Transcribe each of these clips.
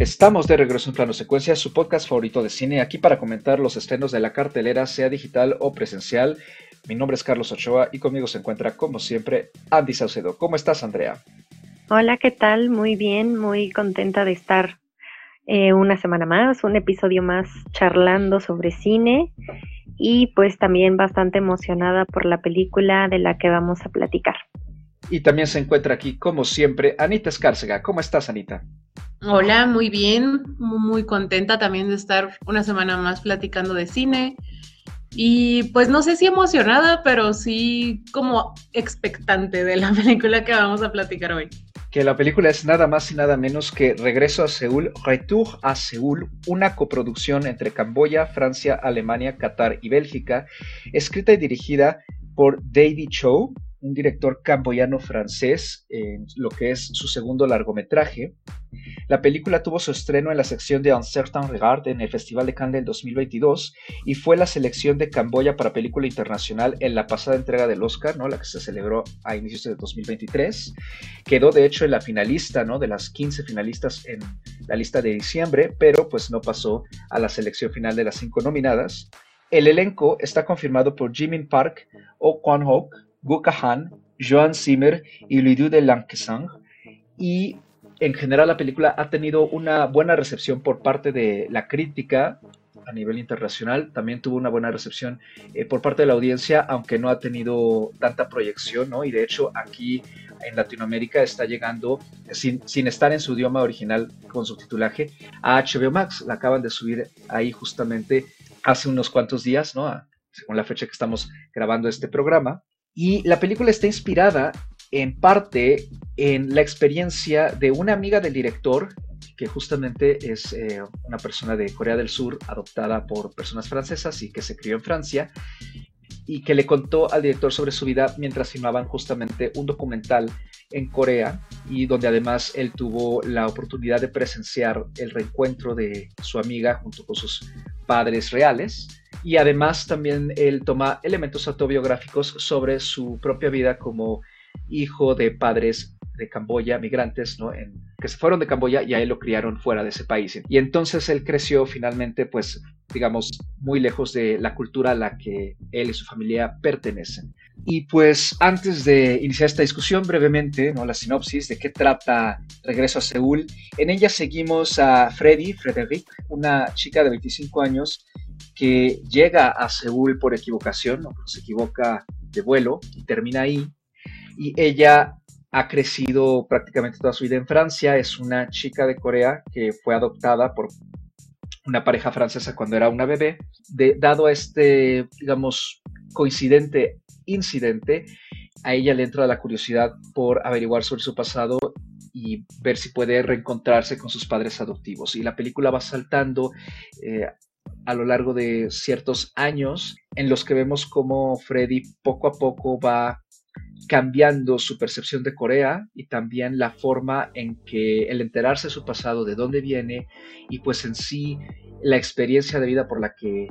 Estamos de regreso en Plano Secuencia, su podcast favorito de cine, aquí para comentar los estrenos de la cartelera, sea digital o presencial. Mi nombre es Carlos Ochoa y conmigo se encuentra, como siempre, Andy Saucedo. ¿Cómo estás, Andrea? Hola, ¿qué tal? Muy bien, muy contenta de estar eh, una semana más, un episodio más charlando sobre cine y pues también bastante emocionada por la película de la que vamos a platicar. Y también se encuentra aquí, como siempre, Anita Escárcega. ¿Cómo estás, Anita? Hola, muy bien, muy contenta también de estar una semana más platicando de cine. Y pues no sé si emocionada, pero sí como expectante de la película que vamos a platicar hoy. Que la película es nada más y nada menos que Regreso a Seúl, Retour a Seúl, una coproducción entre Camboya, Francia, Alemania, Qatar y Bélgica, escrita y dirigida por David Cho, un director camboyano-francés en lo que es su segundo largometraje. La película tuvo su estreno en la sección de Un Certain Regard en el Festival de Cannes del 2022 y fue la selección de Camboya para película internacional en la pasada entrega del Oscar, ¿no? la que se celebró a inicios de 2023. Quedó de hecho en la finalista, ¿no? de las 15 finalistas en la lista de diciembre, pero pues no pasó a la selección final de las cinco nominadas. El elenco está confirmado por Jimin Park, Oh Kwan Hock, Gu Han, Joan Zimmer y Liu de Lankesang. Y en general la película ha tenido una buena recepción por parte de la crítica a nivel internacional. También tuvo una buena recepción eh, por parte de la audiencia, aunque no ha tenido tanta proyección, ¿no? Y de hecho aquí en Latinoamérica está llegando sin, sin estar en su idioma original con subtitulaje a HBO Max. La acaban de subir ahí justamente hace unos cuantos días, ¿no? según la fecha que estamos grabando este programa. Y la película está inspirada en parte en la experiencia de una amiga del director, que justamente es eh, una persona de Corea del Sur adoptada por personas francesas y que se crió en Francia, y que le contó al director sobre su vida mientras filmaban justamente un documental en Corea y donde además él tuvo la oportunidad de presenciar el reencuentro de su amiga junto con sus padres reales y además también él toma elementos autobiográficos sobre su propia vida como hijo de padres de Camboya, migrantes, ¿no? Que se fueron de Camboya y a él lo criaron fuera de ese país. Y entonces él creció finalmente, pues, digamos, muy lejos de la cultura a la que él y su familia pertenecen. Y pues antes de iniciar esta discusión, brevemente, ¿no? la sinopsis de qué trata Regreso a Seúl. En ella seguimos a Freddy, Frederick, una chica de 25 años que llega a Seúl por equivocación, se equivoca de vuelo y termina ahí. Y ella ha crecido prácticamente toda su vida en Francia, es una chica de Corea que fue adoptada por una pareja francesa cuando era una bebé. De, dado este, digamos, coincidente incidente, a ella le entra la curiosidad por averiguar sobre su pasado y ver si puede reencontrarse con sus padres adoptivos. Y la película va saltando eh, a lo largo de ciertos años en los que vemos cómo Freddy poco a poco va cambiando su percepción de Corea y también la forma en que el enterarse de su pasado, de dónde viene y pues en sí la experiencia de vida por la que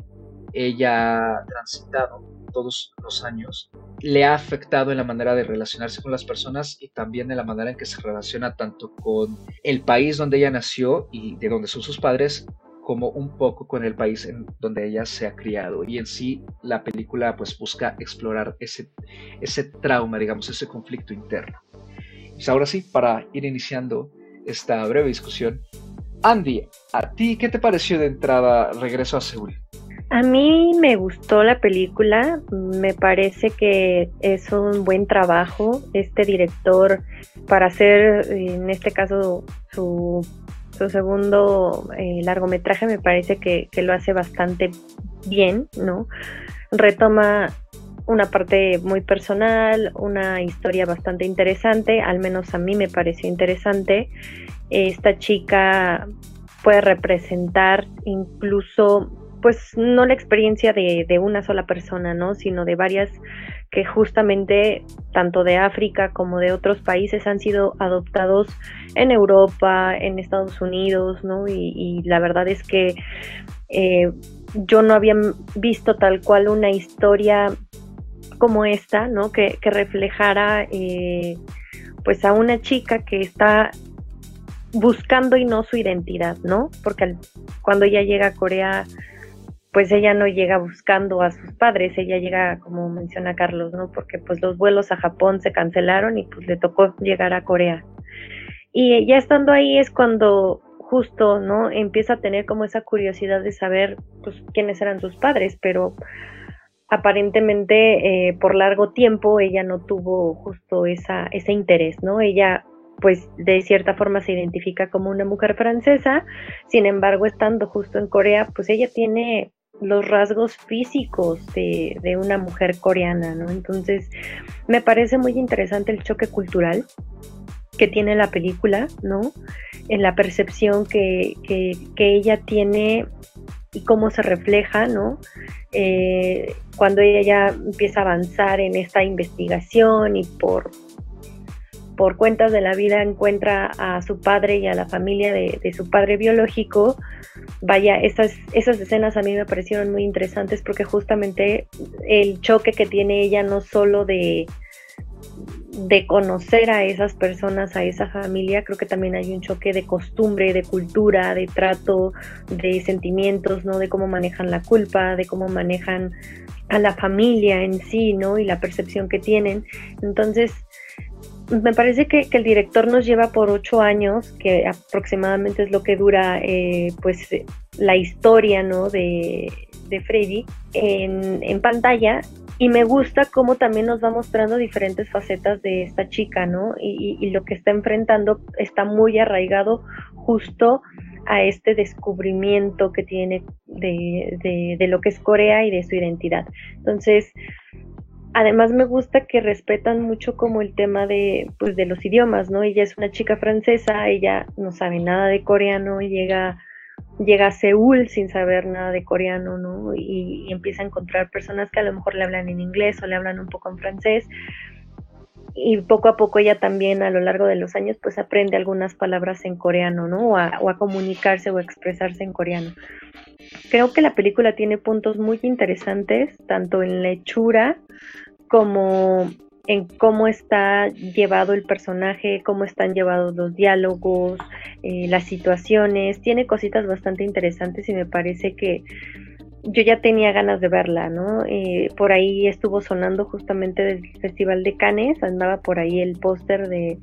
ella ha transitado todos los años, le ha afectado en la manera de relacionarse con las personas y también en la manera en que se relaciona tanto con el país donde ella nació y de donde son sus padres, como un poco con el país en donde ella se ha criado. Y en sí la película pues busca explorar ese, ese trauma, digamos, ese conflicto interno. Pues ahora sí, para ir iniciando esta breve discusión, Andy, ¿a ti qué te pareció de entrada Regreso a Seúl? A mí me gustó la película, me parece que es un buen trabajo este director para hacer, en este caso, su su segundo eh, largometraje me parece que, lo hace bastante bien, ¿no? Retoma una parte muy personal, una historia bastante interesante, al menos a mí me pareció interesante. Esta chica puede representar incluso, pues no la experiencia de, de una sola persona, ¿no? Sino de varias que justamente tanto de África como de otros países han sido adoptados en Europa, en Estados Unidos, ¿no? Y, la verdad es que eh, yo no había visto tal cual una historia como esta, ¿no? Que, reflejara eh, pues a una chica que está buscando y no su identidad, ¿no? Porque cuando ella llega a Corea, pues ella no llega buscando a sus padres, ella llega, como menciona Carlos, ¿no? Porque pues los vuelos a Japón se cancelaron y pues le tocó llegar a Corea. Y ya estando ahí es cuando justo, ¿no? Empieza a tener como esa curiosidad de saber, pues, quiénes eran sus padres, pero aparentemente eh, por largo tiempo ella no tuvo justo esa, ese interés, ¿no? Ella pues de cierta forma se identifica como una mujer francesa, sin embargo estando justo en Corea, pues ella tiene los rasgos físicos de, de, una mujer coreana, ¿no? Entonces, me parece muy interesante el choque cultural que tiene la película, ¿no? En la percepción que, que, ella tiene y cómo se refleja, ¿no? Eh, cuando ella ya empieza a avanzar en esta investigación y por, por cuentas de la vida encuentra a su padre y a la familia de, su padre biológico, vaya, esas, esas escenas a mí me parecieron muy interesantes porque justamente el choque que tiene ella no solo de de conocer a esas personas, a esa familia, creo que también hay un choque de costumbre, de cultura, de trato, de sentimientos, ¿no? De cómo manejan la culpa, de cómo manejan a la familia en sí, ¿no? Y la percepción que tienen. Entonces, me parece que, el director nos lleva por ocho años, que aproximadamente es lo que dura, eh, pues, la historia, ¿no? De, de Freddy en, en pantalla y me gusta cómo también nos va mostrando diferentes facetas de esta chica, ¿no? Y, lo que está enfrentando está muy arraigado justo a este descubrimiento que tiene de, de, lo que es Corea y de su identidad. Entonces, además me gusta que respetan mucho como el tema de, pues, de los idiomas, ¿no? Ella es una chica francesa, ella no sabe nada de coreano, llega llega a Seúl sin saber nada de coreano, ¿no? Y, empieza a encontrar personas que a lo mejor le hablan en inglés o le hablan un poco en francés. Y poco a poco ella también a lo largo de los años pues aprende algunas palabras en coreano, ¿no? O a, comunicarse o a expresarse en coreano. Creo que la película tiene puntos muy interesantes, tanto en la hechura como en cómo está llevado el personaje, cómo están llevados los diálogos, eh, las situaciones. Tiene cositas bastante interesantes y me parece que yo ya tenía ganas de verla, ¿no? Eh, por ahí estuvo sonando justamente del Festival de Cannes, andaba por ahí el póster de...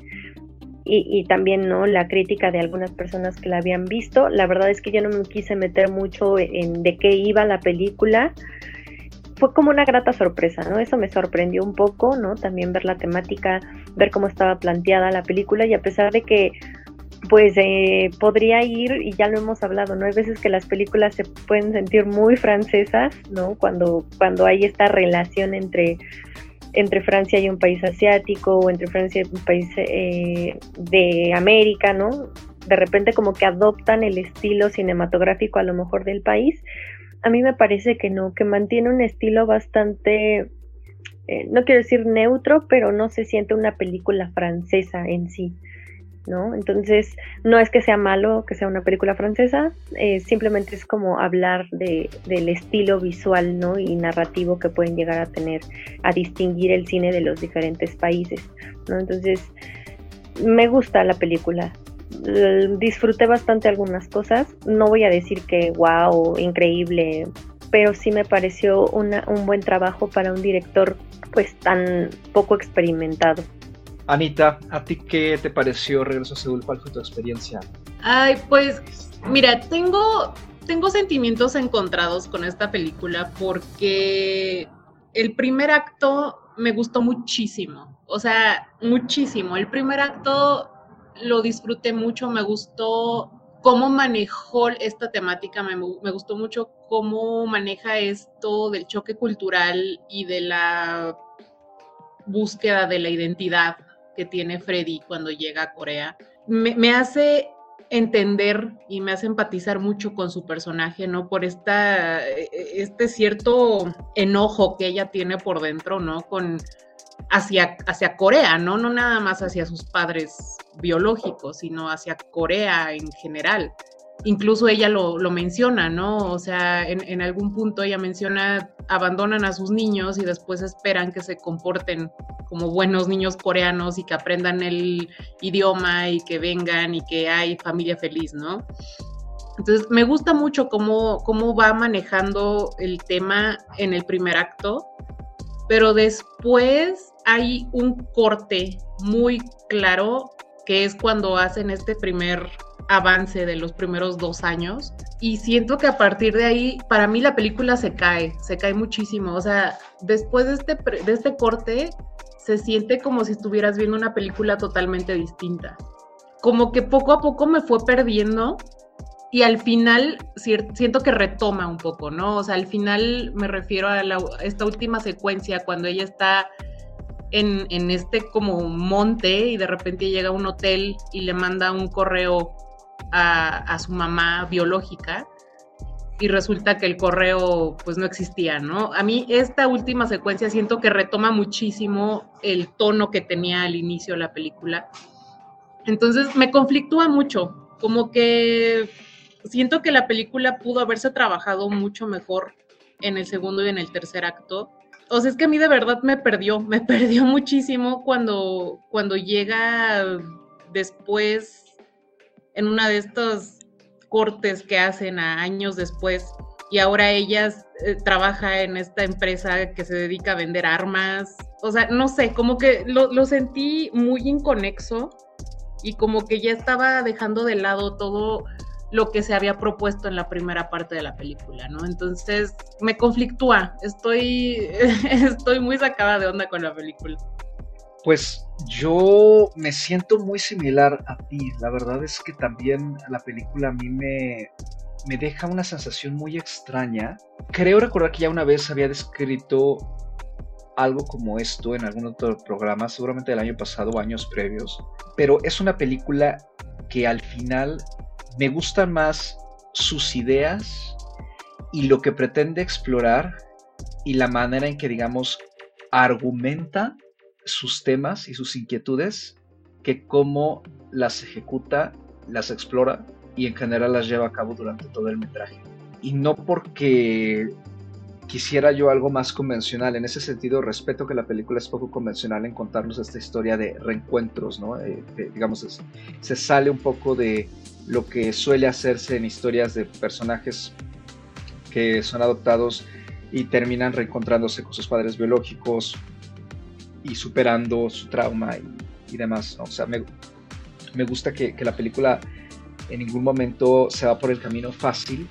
Y, y, también, ¿no? La crítica de algunas personas que la habían visto. La verdad es que yo no me quise meter mucho en de qué iba la película fue como una grata sorpresa, ¿no? Eso me sorprendió un poco, ¿no? También ver la temática, ver cómo estaba planteada la película y a pesar de que pues eh, podría ir, y ya lo hemos hablado, ¿no? Hay veces que las películas se pueden sentir muy francesas, ¿no? Cuando, cuando hay esta relación entre, entre Francia y un país asiático, o entre Francia y un país eh, de América, ¿no? De repente como que adoptan el estilo cinematográfico a lo mejor del país, a mí me parece que no, que mantiene un estilo bastante, eh, no quiero decir neutro, pero no se siente una película francesa en sí, ¿no? Entonces, no es que sea malo que sea una película francesa, eh, simplemente es como hablar de, del estilo visual, ¿no? Y narrativo que pueden llegar a tener, a distinguir el cine de los diferentes países, ¿no? Entonces, me gusta la película, disfruté bastante algunas cosas. No voy a decir que wow, increíble, pero sí me pareció una, un buen trabajo para un director pues tan poco experimentado. Anita, ¿a ti qué te pareció Regreso a Seúl? ¿Cuál fue tu experiencia? Ay, pues mira, tengo, tengo sentimientos encontrados con esta película porque el primer acto me gustó muchísimo, o sea, muchísimo. El primer acto lo disfruté mucho, me gustó cómo manejó esta temática, me, gustó mucho cómo maneja esto del choque cultural y de la búsqueda de la identidad que tiene Freddy cuando llega a Corea. Me, hace entender y me hace empatizar mucho con su personaje, ¿no? Por esta, e, e, este cierto enojo que ella tiene por dentro, ¿no? Con, hacia, hacia Corea, ¿no? No nada más hacia sus padres biológicos, sino hacia Corea en general. incluso ella lo, menciona, ¿no? O sea, en, en, algún punto ella menciona, abandonan a sus niños y después esperan que se comporten como buenos niños coreanos y que aprendan el idioma y que vengan y que hay familia feliz, ¿no? Entonces, me gusta mucho cómo, cómo va manejando el tema en el primer acto, pero después hay un corte muy claro que es cuando hacen este primer avance de los primeros dos años. Y siento que a partir de ahí para mí la película se cae, se cae muchísimo, o sea, después de este, de este corte se siente como si estuvieras viendo una película totalmente distinta, como que poco a poco me fue perdiendo y al final siento que retoma un poco, ¿no? O sea, al final me refiero a, esta última secuencia cuando ella está en, en, este como monte y de repente llega a un hotel y le manda un correo a, su mamá biológica y resulta que el correo pues no existía, ¿no? A mí esta última secuencia siento que retoma muchísimo el tono que tenía al inicio la película. Entonces me conflictúa mucho, como que siento que la película pudo haberse trabajado mucho mejor en el segundo y en el tercer acto. O sea, es que a mí de verdad me perdió, me perdió muchísimo cuando, cuando llega después en una de estos cortes que hacen a años después y ahora ella eh, trabaja en esta empresa que se dedica a vender armas. O sea, no sé, como que lo, lo sentí muy inconexo y como que ya estaba dejando de lado todo lo que se había propuesto en la primera parte de la película, ¿no? Entonces me conflictúa, estoy, estoy muy sacada de onda con la película. Pues yo me siento muy similar a ti, la verdad es que también la película a mí me, me deja una sensación muy extraña. Creo recordar que ya una vez había descrito algo como esto en algún otro programa, seguramente del año pasado o años previos, pero es una película que al final me gustan más sus ideas y lo que pretende explorar y la manera en que, digamos, argumenta sus temas y sus inquietudes que cómo las ejecuta, las explora y en general las lleva a cabo durante todo el metraje. Y no porque quisiera yo algo más convencional. En ese sentido, respeto que la película es poco convencional en contarnos esta historia de reencuentros, ¿no? Eh, digamos, se sale un poco de lo que suele hacerse en historias de personajes que son adoptados y terminan reencontrándose con sus padres biológicos y superando su trauma y, demás. O sea, me, me gusta que, la película en ningún momento se va por el camino fácil,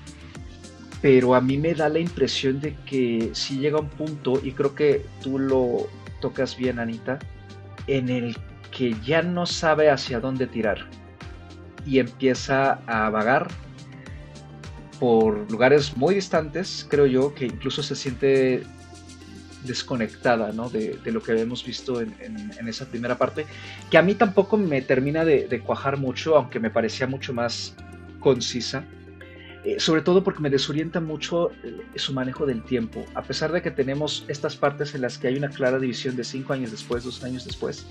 pero a mí me da la impresión de que si llega un punto, y creo que tú lo tocas bien, Anita, en el que ya no sabe hacia dónde tirar y empieza a vagar por lugares muy distantes, creo yo, que incluso se siente desconectada ¿no? de, lo que habíamos visto en, esa primera parte, que a mí tampoco me termina de, cuajar mucho, aunque me parecía mucho más concisa, eh, sobre todo porque me desorienta mucho eh, su manejo del tiempo, a pesar de que tenemos estas partes en las que hay una clara división de cinco años después, dos años después,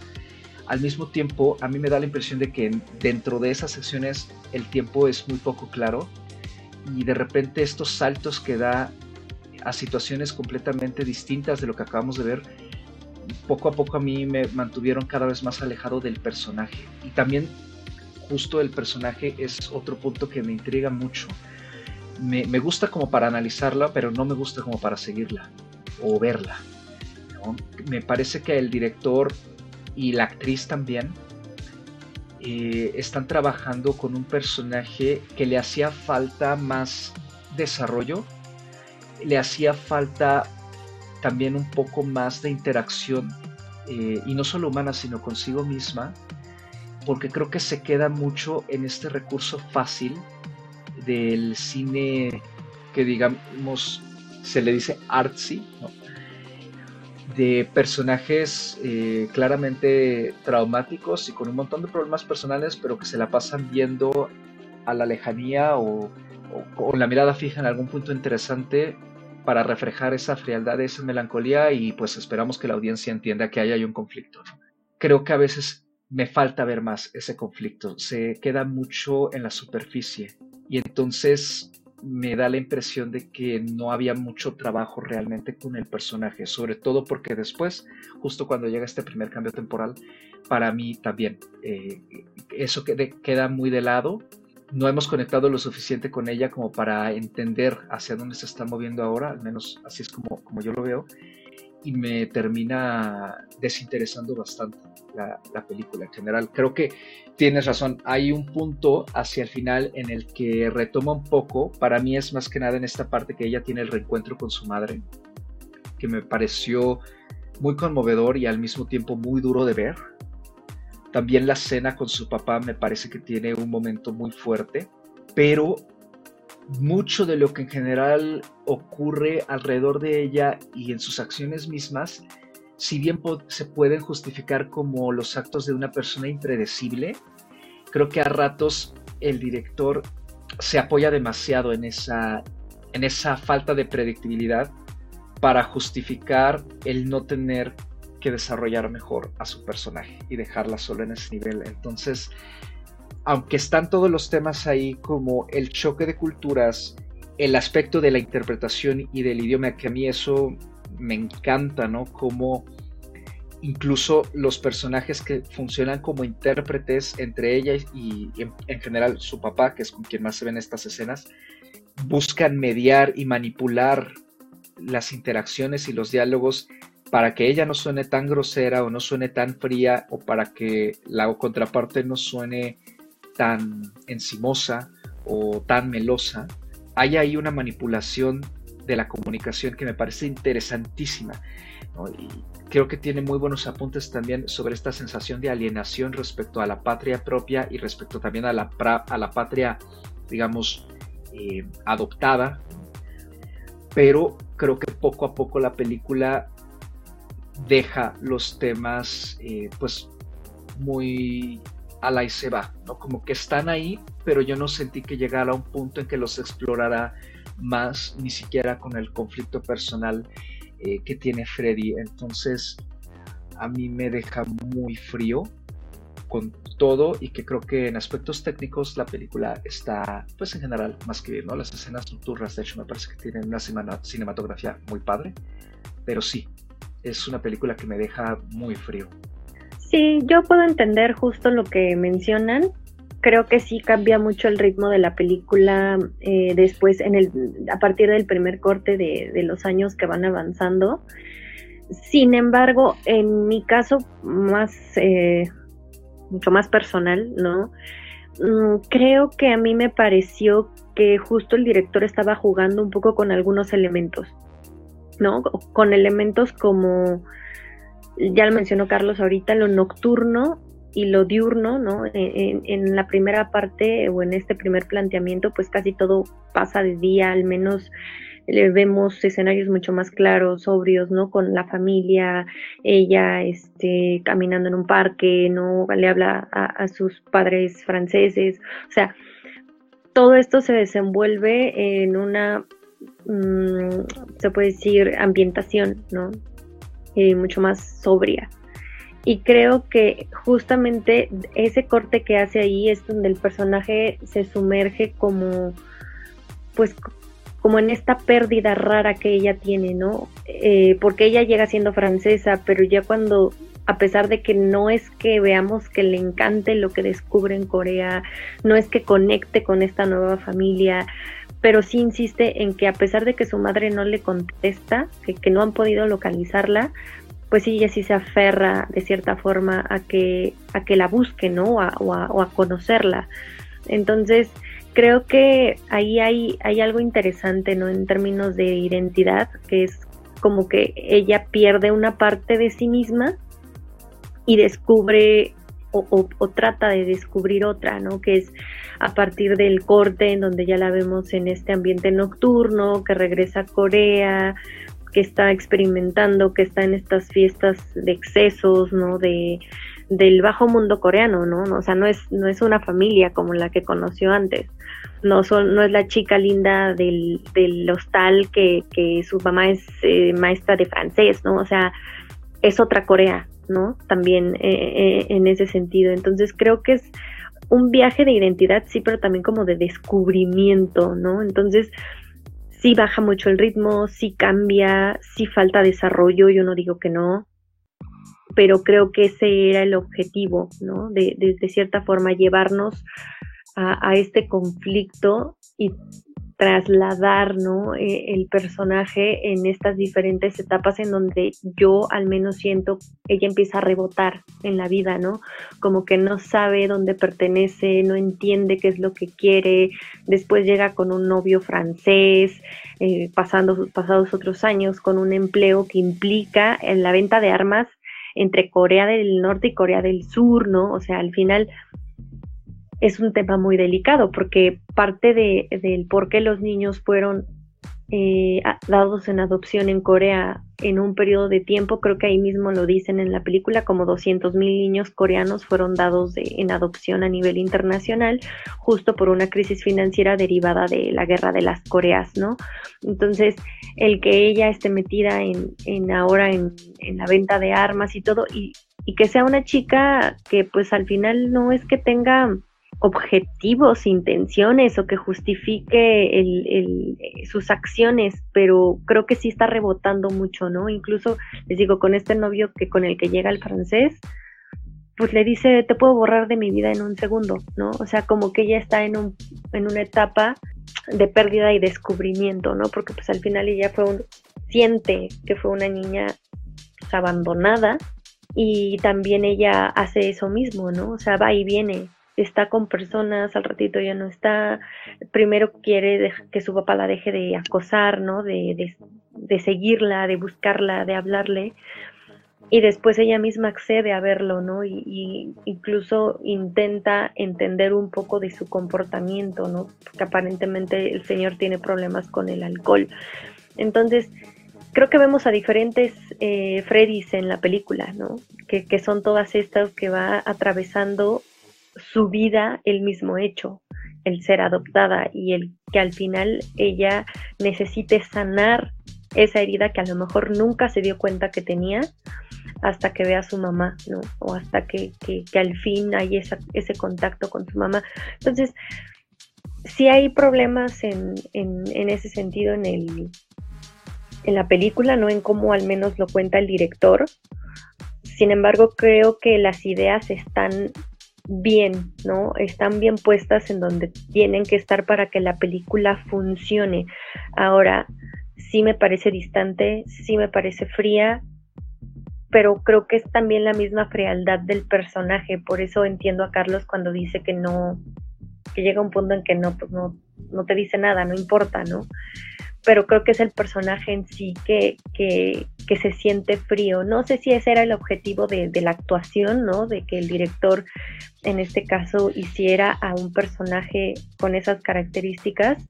al mismo tiempo a mí me da la impresión de que dentro de esas secciones el tiempo es muy poco claro y de repente estos saltos que da a situaciones completamente distintas de lo que acabamos de ver, poco a poco a mí me mantuvieron cada vez más alejado del personaje. Y también justo el personaje es otro punto que me intriga mucho. Me, gusta como para analizarla, pero no me gusta como para seguirla o verla. Me parece que el director y la actriz también eh, están trabajando con un personaje que le hacía falta más desarrollo, le hacía falta también un poco más de interacción, eh, y no solo humana, sino consigo misma, porque creo que se queda mucho en este recurso fácil del cine que digamos se le dice artsy, de personajes eh, claramente traumáticos y con un montón de problemas personales, pero que se la pasan viendo a la lejanía o, con la mirada fija en algún punto interesante para reflejar esa frialdad, esa melancolía y pues esperamos que la audiencia entienda que ahí hay un conflicto. Creo que a veces me falta ver más ese conflicto, se queda mucho en la superficie Y entonces me da la impresión de que no había mucho trabajo realmente con el personaje, sobre todo porque después, justo cuando llega este primer cambio temporal, para mí también eh, eso queda muy de lado. No hemos conectado lo suficiente con ella como para entender hacia dónde se está moviendo ahora, al menos así es como, como yo lo veo y me termina desinteresando bastante la, película en general. Creo que tienes razón, hay un punto hacia el final en el que retoma un poco, para mí es más que nada en esta parte que ella tiene el reencuentro con su madre, que me pareció muy conmovedor y al mismo tiempo muy duro de ver. También la cena con su papá me parece que tiene un momento muy fuerte, pero mucho de lo que en general ocurre alrededor de ella y en sus acciones mismas, si bien se pueden justificar como los actos de una persona impredecible, creo que a ratos el director se apoya demasiado en esa, en esa falta de predictibilidad para justificar el no tener que desarrollar mejor a su personaje y dejarla sola en ese nivel. Entonces, aunque están todos los temas ahí como el choque de culturas, el aspecto de la interpretación y del idioma, que a mí eso me encanta, ¿no? Como incluso los personajes que funcionan como intérpretes entre ella y, en, general su papá, que es con quien más se ven estas escenas, buscan mediar y manipular las interacciones y los diálogos para que ella no suene tan grosera o no suene tan fría o para que la contraparte no suene tan encimosa o tan melosa, hay ahí una manipulación de la comunicación que me parece interesantísima. Creo que tiene muy buenos apuntes también sobre esta sensación de alienación respecto a la patria propia y respecto también a la, a la patria, digamos, eh, adoptada. Pero creo que poco a poco la película deja los temas eh, pues muy a la y se va, ¿no? Como que están ahí, pero yo no sentí que llegara a un punto en que los explorara más, ni siquiera con el conflicto personal eh, que tiene Freddy. Entonces, a mí me deja muy frío con todo y que creo que en aspectos técnicos la película está, pues en general, más que bien, ¿no? Las escenas nocturnas, de hecho, me parece que tienen una cinematografía muy padre, pero sí, es una película que me deja muy frío. Sí, yo puedo entender justo lo que mencionan. Creo que sí cambia mucho el ritmo de la película eh, después, en el, a partir del primer corte de, los años que van avanzando. Sin embargo, en mi caso más, eh, mucho más personal, ¿no? Mm, creo que a mí me pareció que justo el director estaba jugando un poco con algunos elementos, ¿no? Con elementos como ya lo mencionó Carlos ahorita, lo nocturno y lo diurno, ¿no? En, la primera parte o en este primer planteamiento, pues casi todo pasa de día, al menos le vemos escenarios mucho más claros, sobrios, ¿no? Con la familia, ella, este, caminando en un parque, ¿no? Le habla a, sus padres franceses, o sea, todo esto se desenvuelve en una, mm, se puede decir, ambientación, ¿no? Mucho más sobria. Y creo que justamente ese corte que hace ahí es donde el personaje se sumerge como, pues, como en esta pérdida rara que ella tiene, ¿no? Eh, porque ella llega siendo francesa, pero ya cuando, a pesar de que no es que veamos que le encante lo que descubre en Corea, no es que conecte con esta nueva familia, pero sí insiste en que a pesar de que su madre no le contesta, que, no han podido localizarla, pues ella sí se aferra de cierta forma a que, a que la busque, ¿no? O a, conocerla. Entonces, creo que ahí hay, hay algo interesante, ¿no? En términos de identidad, que es como que ella pierde una parte de sí misma y descubre o, trata de descubrir otra, ¿no? Que es a partir del corte en donde ya la vemos en este ambiente nocturno, que regresa a Corea, que está experimentando, que está en estas fiestas de excesos, ¿no? De, del bajo mundo coreano, ¿no? O sea, no es, no es una familia como la que conoció antes. No, son, no es la chica linda del, del hostal que, que su mamá es eh, maestra de francés, ¿no? O sea, es otra Corea, ¿no? También eh, eh, en ese sentido. Entonces creo que es un viaje de identidad, sí, pero también como de descubrimiento, ¿no? Entonces, sí baja mucho el ritmo, sí cambia, sí falta desarrollo, yo no digo que no, pero creo que ese era el objetivo, ¿no? De, de, cierta forma llevarnos a, a, este conflicto y trasladar ¿no? E, el personaje en estas diferentes etapas en donde yo al menos siento ella empieza a rebotar en la vida, ¿no? Como que no sabe dónde pertenece, no entiende qué es lo que quiere, después llega con un novio francés, eh, pasando pasados otros años con un empleo que implica en la venta de armas entre Corea del Norte y Corea del Sur, ¿no? O sea, al final es un tema muy delicado porque parte de, del por qué los niños fueron eh, dados en adopción en Corea en un periodo de tiempo, creo que ahí mismo lo dicen en la película, como 200 mil niños coreanos fueron dados en adopción a nivel internacional, justo por una crisis financiera derivada de la guerra de las Coreas, ¿no? Entonces, el que ella esté metida en, en ahora en, en la venta de armas y todo, y, y que sea una chica que pues al final no es que tenga objetivos, intenciones o que justifique el, sus acciones, pero creo que sí está rebotando mucho, ¿no? Incluso les digo, con este novio que con el que llega el francés, pues le dice, te puedo borrar de mi vida en un segundo, ¿no? O sea, como que ella está en, un, en una etapa de pérdida y descubrimiento, ¿no? Porque pues al final ella fue un, siente que fue una niña pues, abandonada y también ella hace eso mismo, ¿no? O sea, va y viene, está con personas, al ratito ya no está, primero quiere que su papá la deje de acosar, ¿no? De, de, seguirla, de buscarla, de hablarle, y después ella misma accede a verlo, ¿no? Y, incluso intenta entender un poco de su comportamiento, ¿no? Porque aparentemente el señor tiene problemas con el alcohol. Entonces, creo que vemos a diferentes eh, Freddys en la película, ¿no? Que, que son todas estas que va atravesando su vida el mismo hecho, el ser adoptada y el que al final ella necesite sanar esa herida que a lo mejor nunca se dio cuenta que tenía hasta que vea a su mamá, ¿no? O hasta que, que, al fin hay ese contacto con su mamá. Entonces, sí hay problemas en, en, en ese sentido en, el, en la película, ¿no? En cómo al menos lo cuenta el director. Sin embargo, creo que las ideas están bien, ¿no? Están bien puestas en donde tienen que estar para que la película funcione. Ahora, sí me parece distante, sí me parece fría, pero creo que es también la misma frialdad del personaje, por eso entiendo a Carlos cuando dice que no, que llega un punto en que no, pues no, no te dice nada, no importa, ¿no? Pero creo que es el personaje en sí que, que, que, se siente frío. No sé si ese era el objetivo de, de, la actuación, ¿no? De que el director, en este caso, hiciera a un personaje con esas características,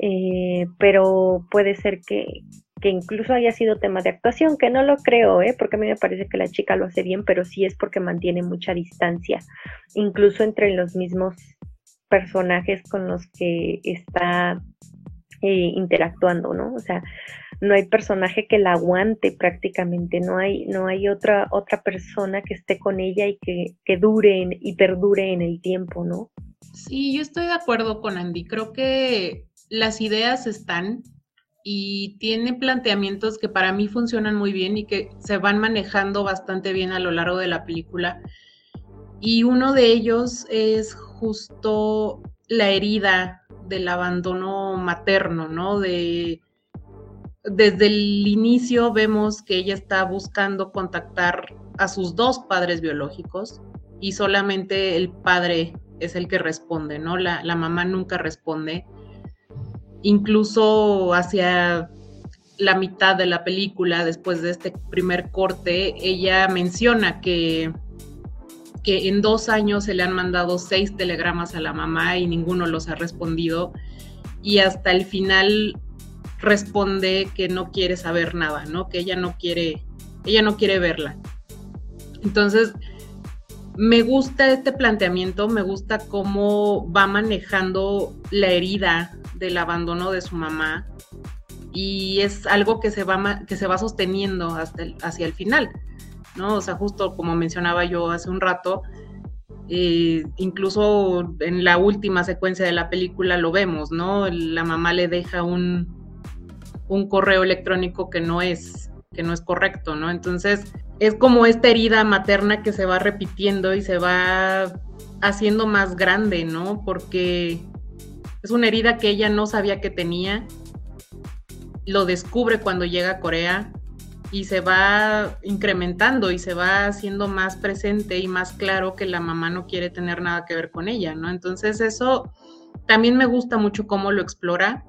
eh, pero puede ser que, que incluso haya sido tema de actuación, que no lo creo, ¿eh? porque a mí me parece que la chica lo hace bien, pero sí es porque mantiene mucha distancia, incluso entre los mismos personajes con los que está interactuando, ¿no? O sea, no hay personaje que la aguante prácticamente, no hay, no hay otra, otra persona que esté con ella y que, que dure y perdure en el tiempo, ¿no? Sí, yo estoy de acuerdo con Andy. Creo que las ideas están y tiene planteamientos que para mí funcionan muy bien y que se van manejando bastante bien a lo largo de la película. Y uno de ellos es justo la herida del abandono materno, ¿no? De, desde el inicio vemos que ella está buscando contactar a sus dos padres biológicos y solamente el padre es el que responde, ¿no? La, la mamá nunca responde. Incluso hacia la mitad de la película, después de este primer corte, ella menciona que que en dos años se le han mandado seis telegramas a la mamá y ninguno los ha respondido. Y hasta el final responde que no quiere saber nada, ¿no? Que ella no quiere, ella no quiere verla. Entonces, me gusta este planteamiento, me gusta cómo va manejando la herida del abandono de su mamá y es algo que se va, que se va sosteniendo hasta hacia el final. ¿No? O sea, justo como mencionaba yo hace un rato, Eh, incluso en la última secuencia de la película lo vemos, ¿no? La mamá le deja un, un correo electrónico que no es, que no es correcto, ¿no? Entonces es como esta herida materna que se va repitiendo y se va haciendo más grande, ¿no? Porque es una herida que ella no sabía que tenía, lo descubre cuando llega a Corea y se va incrementando y se va haciendo más presente y más claro que la mamá no quiere tener nada que ver con ella, ¿no? Entonces eso también me gusta mucho cómo lo explora.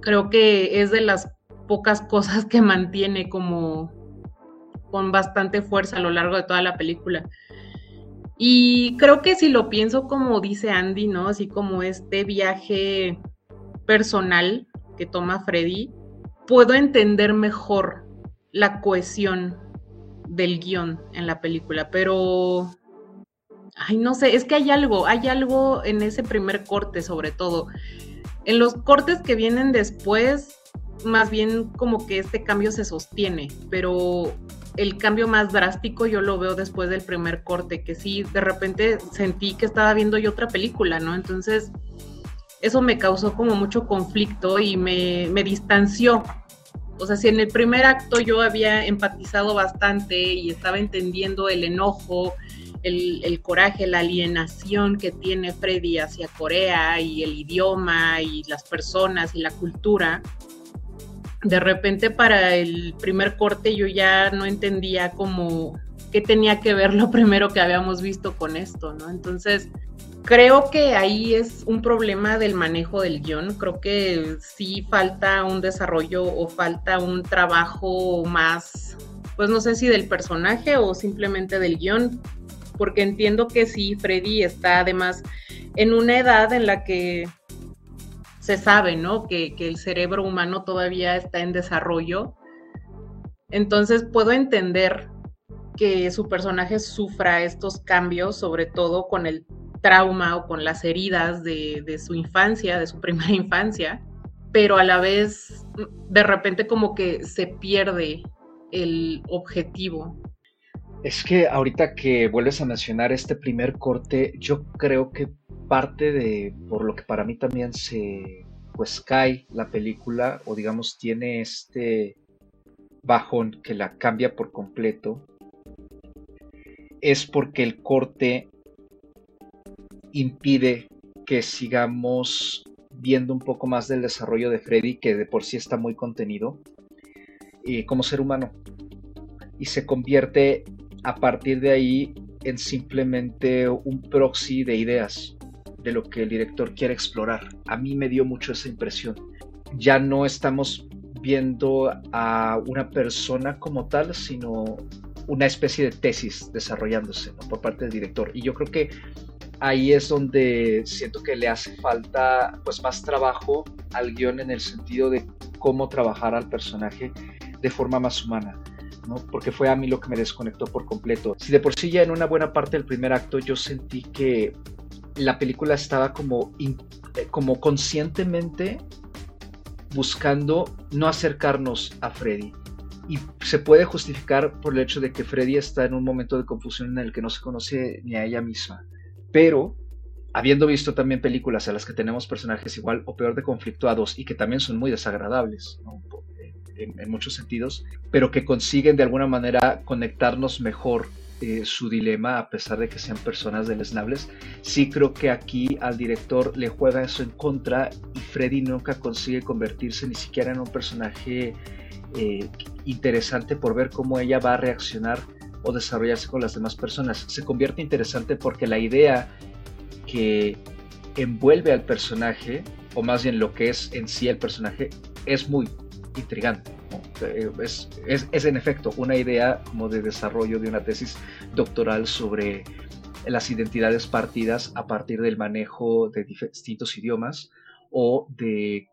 Creo que es de las pocas cosas que mantiene como con bastante fuerza a lo largo de toda la película. Y creo que si lo pienso como dice Andy, ¿no? Así como este viaje personal que toma Freddy, puedo entender mejor la cohesión del guion en la película, pero, ay, no sé, es que hay algo, hay algo en ese primer corte sobre todo. En los cortes que vienen después, más bien como que este cambio se sostiene, pero el cambio más drástico yo lo veo después del primer corte, que sí, de repente sentí que estaba viendo yo otra película, ¿no? Entonces, eso me causó como mucho conflicto y me, me distanció o sea, si en el primer acto yo había empatizado bastante y estaba entendiendo el enojo, el, coraje, la alienación que tiene Freddy hacia Corea y el idioma y las personas y la cultura, de repente para el primer corte yo ya no entendía como qué tenía que ver lo primero que habíamos visto con esto, ¿no? Entonces, Creo que ahí es un problema del manejo del guion. Creo que sí falta un desarrollo o falta un trabajo más, pues no sé si del personaje o simplemente del guion, porque entiendo que sí, Freddy está además en una edad en la que se sabe, ¿no? Que, que el cerebro humano todavía está en desarrollo. Entonces puedo entender que su personaje sufra estos cambios, sobre todo con el trauma o con las heridas de, su infancia, de su primera infancia, pero a la vez de repente como que se pierde el objetivo. Es que ahorita que vuelves a mencionar este primer corte, yo creo que parte de, por lo que para mí también se, pues cae la película, o digamos tiene este bajón que la cambia por completo, es porque el corte impide que sigamos viendo un poco más del desarrollo de Freddy, que de por sí está muy contenido, eh, como ser humano. Y se convierte a partir de ahí en simplemente un proxy de ideas de lo que el director quiere explorar. A mí me dio mucho esa impresión. Ya no estamos viendo a una persona como tal, sino una especie de tesis desarrollándose por parte del director. Y yo creo que ahí es donde siento que le hace falta pues más trabajo al guion en el sentido de cómo trabajar al personaje de forma más humana. ¿no? Porque fue a mí lo que me desconectó por completo. Si de por sí ya en una buena parte del primer acto yo sentí que la película estaba como, como conscientemente buscando no acercarnos a Freddy. Y se puede justificar por el hecho de que Freddy está en un momento de confusión en el que no se conoce ni a ella misma pero habiendo visto también películas a las que tenemos personajes igual o peor de conflictuados y que también son muy desagradables en, muchos sentidos, pero que consiguen de alguna manera conectarnos mejor eh, su dilema a pesar de que sean personas deleznables, sí creo que aquí al director le juega eso en contra y Freddy nunca consigue convertirse ni siquiera en un personaje eh, interesante por ver cómo ella va a reaccionar o desarrollarse con las demás personas. Se convierte interesante porque la idea que envuelve al personaje, o más bien lo que es en sí el personaje, es muy intrigante. Es, es, en efecto una idea como de desarrollo de una tesis doctoral sobre las identidades partidas a partir del manejo de distintos idiomas o de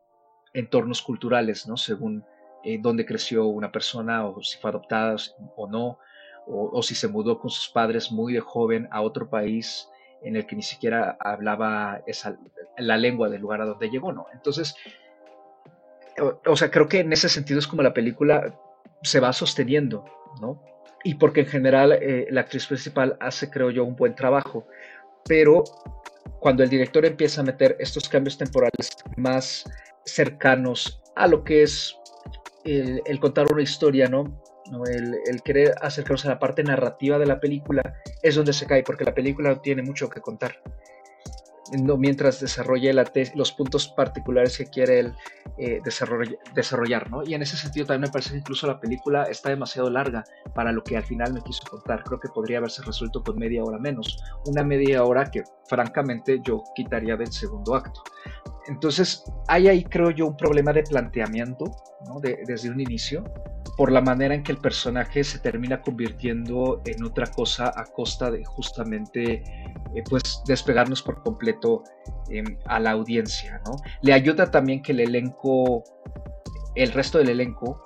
entornos culturales, ¿no? según eh, dónde creció una persona o si fue adoptada o no, o, si se mudó con sus padres muy de joven a otro país en el que ni siquiera hablaba esa, la lengua del lugar a donde llegó, ¿no? Entonces, o, sea, creo que en ese sentido es como la película se va sosteniendo, ¿no? y porque en general eh, la actriz principal hace, creo yo, un buen trabajo. Pero cuando el director empieza a meter estos cambios temporales más cercanos a lo que es el, contar una historia, ¿no? El, el, querer acercarnos a la parte narrativa de la película es donde se cae, porque la película no tiene mucho que contar no, mientras desarrolle los puntos particulares que quiere él eh, desarrollar, ¿no? Y en ese sentido también me parece que incluso la película está demasiado larga para lo que al final me quiso contar. Creo que podría haberse resuelto con media hora menos. Una media hora que francamente yo quitaría del segundo acto. Entonces, hay ahí, creo yo, un problema de planteamiento desde un inicio, por la manera en que el personaje se termina convirtiendo en otra cosa a costa de justamente eh, pues despegarnos por completo em, a la audiencia. ¿no? Le ayuda también que el elenco, el resto del elenco,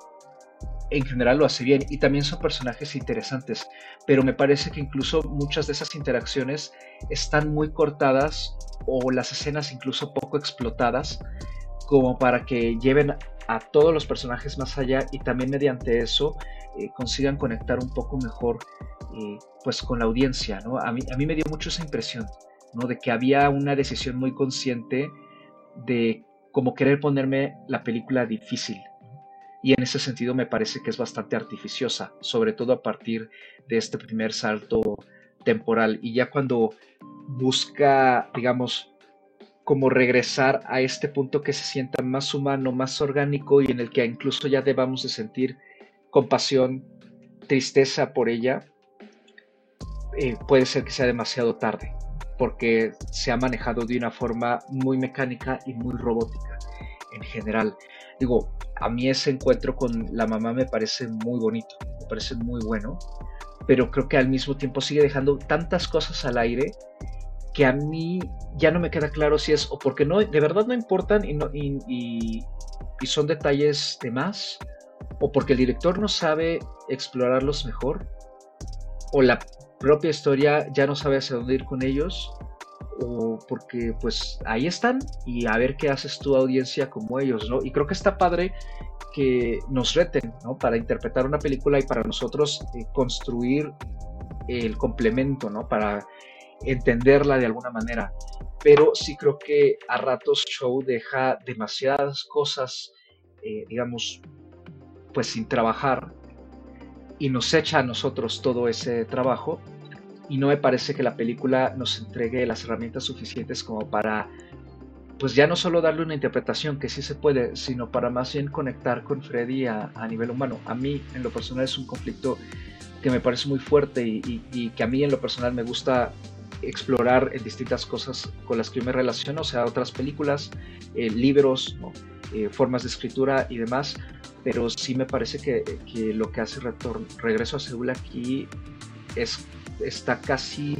en general lo hace bien y también son personajes interesantes, pero me parece que incluso muchas de esas interacciones están muy cortadas o las escenas incluso poco explotadas como para que lleven a todos los personajes más allá y también mediante eso eh, consigan conectar un poco mejor eh, pues con la audiencia, ¿no? A mí, a mí me dio mucho esa impresión, ¿no? De que había una decisión muy consciente de como querer ponerme la película difícil, y en ese sentido me parece que es bastante artificiosa, sobre todo a partir de este primer salto temporal y ya cuando busca, digamos, como regresar a este punto que se sienta más humano, más orgánico y en el que incluso ya debamos de sentir compasión, tristeza por ella, eh, puede ser que sea demasiado tarde, porque se ha manejado de una forma muy mecánica y muy robótica en general. Digo, a mí ese encuentro con la mamá me parece muy bonito, me parece muy bueno, pero creo que al mismo tiempo sigue dejando tantas cosas al aire que a mí ya no me queda claro si es o porque no, de verdad no importan y, son detalles de más, o porque el director no sabe explorarlos mejor, o la propia historia ya no sabe hacia dónde ir con ellos, o porque pues ahí están y a ver qué haces tu audiencia como ellos, ¿no? Y creo que está padre que nos reten, ¿no? Para interpretar una película y para nosotros eh, construir el complemento, ¿no? Para entenderla de alguna manera. Pero sí creo que a ratos Show deja demasiadas cosas, eh, digamos, pues sin trabajar y nos echa a nosotros todo ese trabajo y no me parece que la película nos entregue las herramientas suficientes como para pues ya no solo darle una interpretación que sí se puede, sino para más bien conectar con Freddy a, nivel humano. A mí en lo personal es un conflicto que me parece muy fuerte y que a mí en lo personal me gusta explorar en distintas cosas con las que me relaciono, o sea, otras películas, eh, libros, eh, formas de escritura y demás, pero sí me parece que, lo que hace Regreso a Seúl aquí es, está casi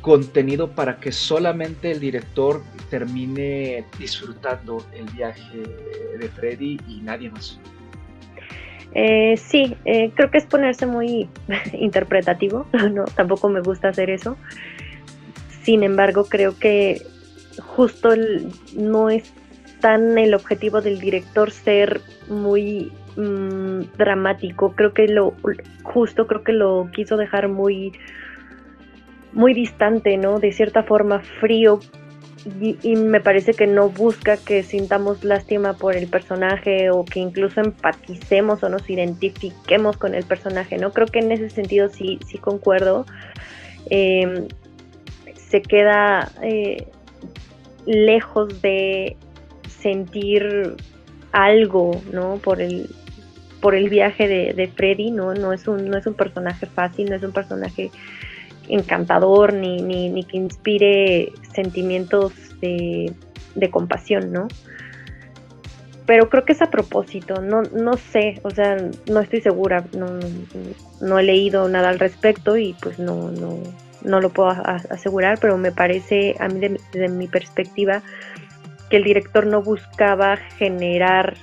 contenido para que solamente el director termine disfrutando el viaje de Freddy y nadie más. Eh, sí, eh, creo que es ponerse muy interpretativo, no, tampoco me gusta hacer eso. Sin embargo, creo que justo no es tan el objetivo del director ser muy mm, dramático. Creo que lo justo creo que lo quiso dejar muy muy distante, ¿no? De cierta forma frío y, me parece que no busca que sintamos lástima por el personaje o que incluso empaticemos o nos identifiquemos con el personaje, ¿no? Creo que en ese sentido sí, sí concuerdo. Em, se queda eh, lejos de sentir algo, ¿no? Por el, por el viaje de, de Freddy, ¿no? No es, un, no es un personaje fácil, no es un personaje encantador ni, ni, que inspire sentimientos de, compasión, ¿no? Pero creo que es a propósito, no, no sé, o sea, no estoy segura, no, no he leído nada al respecto y pues no, no, no lo puedo asegurar, pero me parece, a mí desde mi perspectiva, que el director no buscaba generar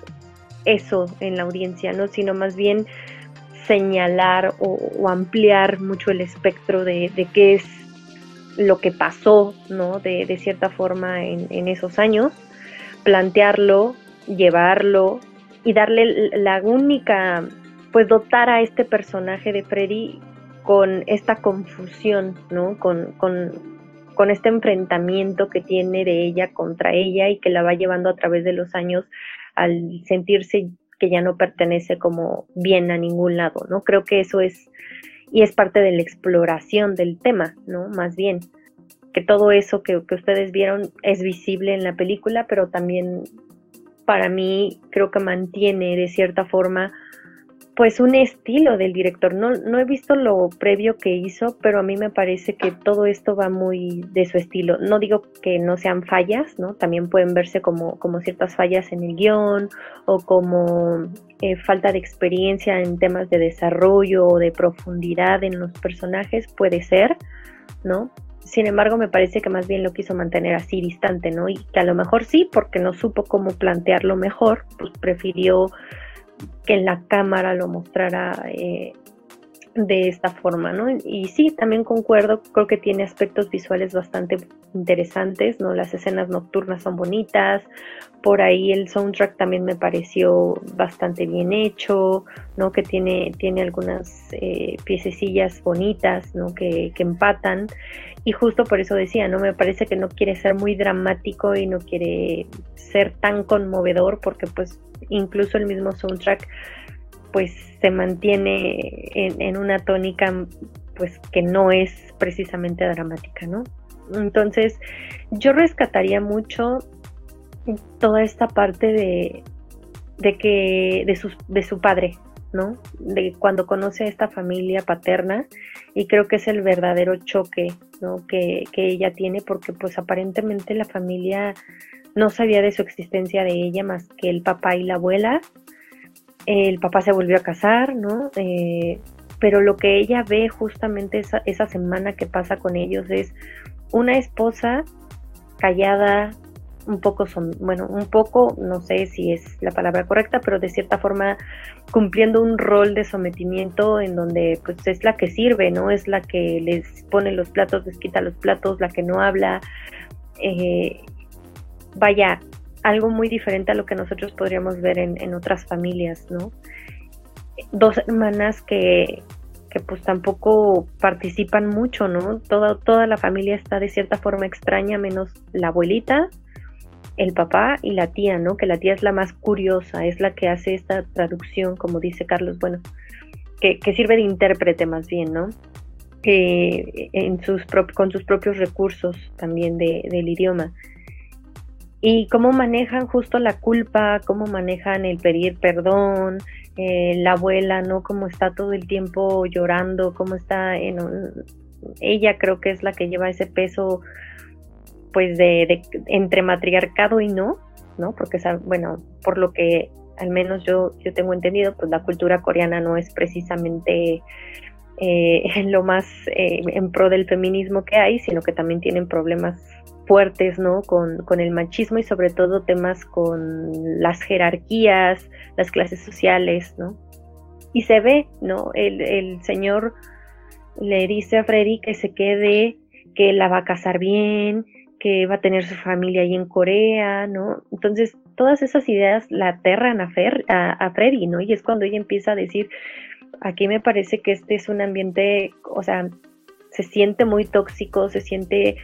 eso en la audiencia, ¿no? Sino más bien señalar o, ampliar mucho el espectro de, qué es lo que pasó, ¿no? De, cierta forma en, esos años, plantearlo, llevarlo y darle la única pues dotar a este personaje de Freddy con esta confusión, ¿no? Con, con, con este enfrentamiento que tiene de ella contra ella y que la va llevando a través de los años al sentirse que ya no pertenece como bien a ningún lado, ¿no? Creo que eso es, y es parte de la exploración del tema, ¿no? Más bien, que todo eso que, que ustedes vieron es visible en la película, pero también para mí creo que mantiene de cierta forma pues un estilo del director. No, no he visto lo previo que hizo, pero a mí me parece que todo esto va muy de su estilo. No digo que no sean fallas, ¿no? También pueden verse como, como ciertas fallas en el guion o como eh, falta de experiencia en temas de desarrollo o de profundidad en los personajes, puede ser, ¿no? Sin embargo, me parece que más bien lo quiso mantener así distante, ¿no? Y que a lo mejor sí, porque no supo cómo plantearlo mejor, pues prefirió que en la cámara lo mostrara eh, de esta forma, ¿no? Y sí, también concuerdo, creo que tiene aspectos visuales bastante interesantes, ¿no? Las escenas nocturnas son bonitas, por ahí el soundtrack también me pareció bastante bien hecho, ¿no? Que tiene, tiene algunas eh, piececillas bonitas, ¿no? Que, que empatan, y justo por eso decía, ¿no? Me parece que no quiere ser muy dramático y no quiere ser tan conmovedor, porque pues incluso el mismo soundtrack pues se mantiene en, una tónica pues que no es precisamente dramática, ¿no? Entonces yo rescataría mucho toda esta parte de, de que de su, de su padre, ¿no? De cuando conoce a esta familia paterna y creo que es el verdadero choque, ¿no? Que, que ella tiene porque pues aparentemente la familia no sabía de su existencia de ella más que el papá y la abuela el papá se volvió a casar, ¿no? Eh, pero lo que ella ve justamente esa, esa semana que pasa con ellos es una esposa callada, un poco, son, bueno, un poco, no sé si es la palabra correcta, pero de cierta forma cumpliendo un rol de sometimiento en donde pues es la que sirve, ¿no? Es la que les pone los platos, les quita los platos, la que no habla. Eh, vaya, algo muy diferente a lo que nosotros podríamos ver en, otras familias, ¿no? Dos hermanas que, que, pues tampoco participan mucho, ¿no? Toda, toda la familia está de cierta forma extraña, menos la abuelita, el papá y la tía, ¿no? Que la tía es la más curiosa, es la que hace esta traducción, como dice Carlos, bueno, que, que sirve de intérprete más bien, ¿no? Que en sus con sus propios recursos también de, del idioma y cómo manejan justo la culpa, cómo manejan el pedir perdón, eh, la abuela, ¿no? Cómo está todo el tiempo llorando, cómo está ella creo que es la que lleva ese peso pues de, entre matriarcado y no, ¿no? Porque bueno, por lo que al menos yo, yo tengo entendido, pues la cultura coreana no es precisamente eh, lo más eh, en pro del feminismo que hay, sino que también tienen problemas fuertes, ¿no? Con, con, el machismo y sobre todo temas con las jerarquías, las clases sociales, ¿no? Y se ve, ¿no? El, el señor le dice a Freddy que se quede, que la va a casar bien, que va a tener su familia ahí en Corea, ¿no? Entonces, todas esas ideas la aterran a, Fer, a, a Freddy, ¿no? Y es cuando ella empieza a decir, aquí me parece que este es un ambiente, o sea, se siente muy tóxico, se siente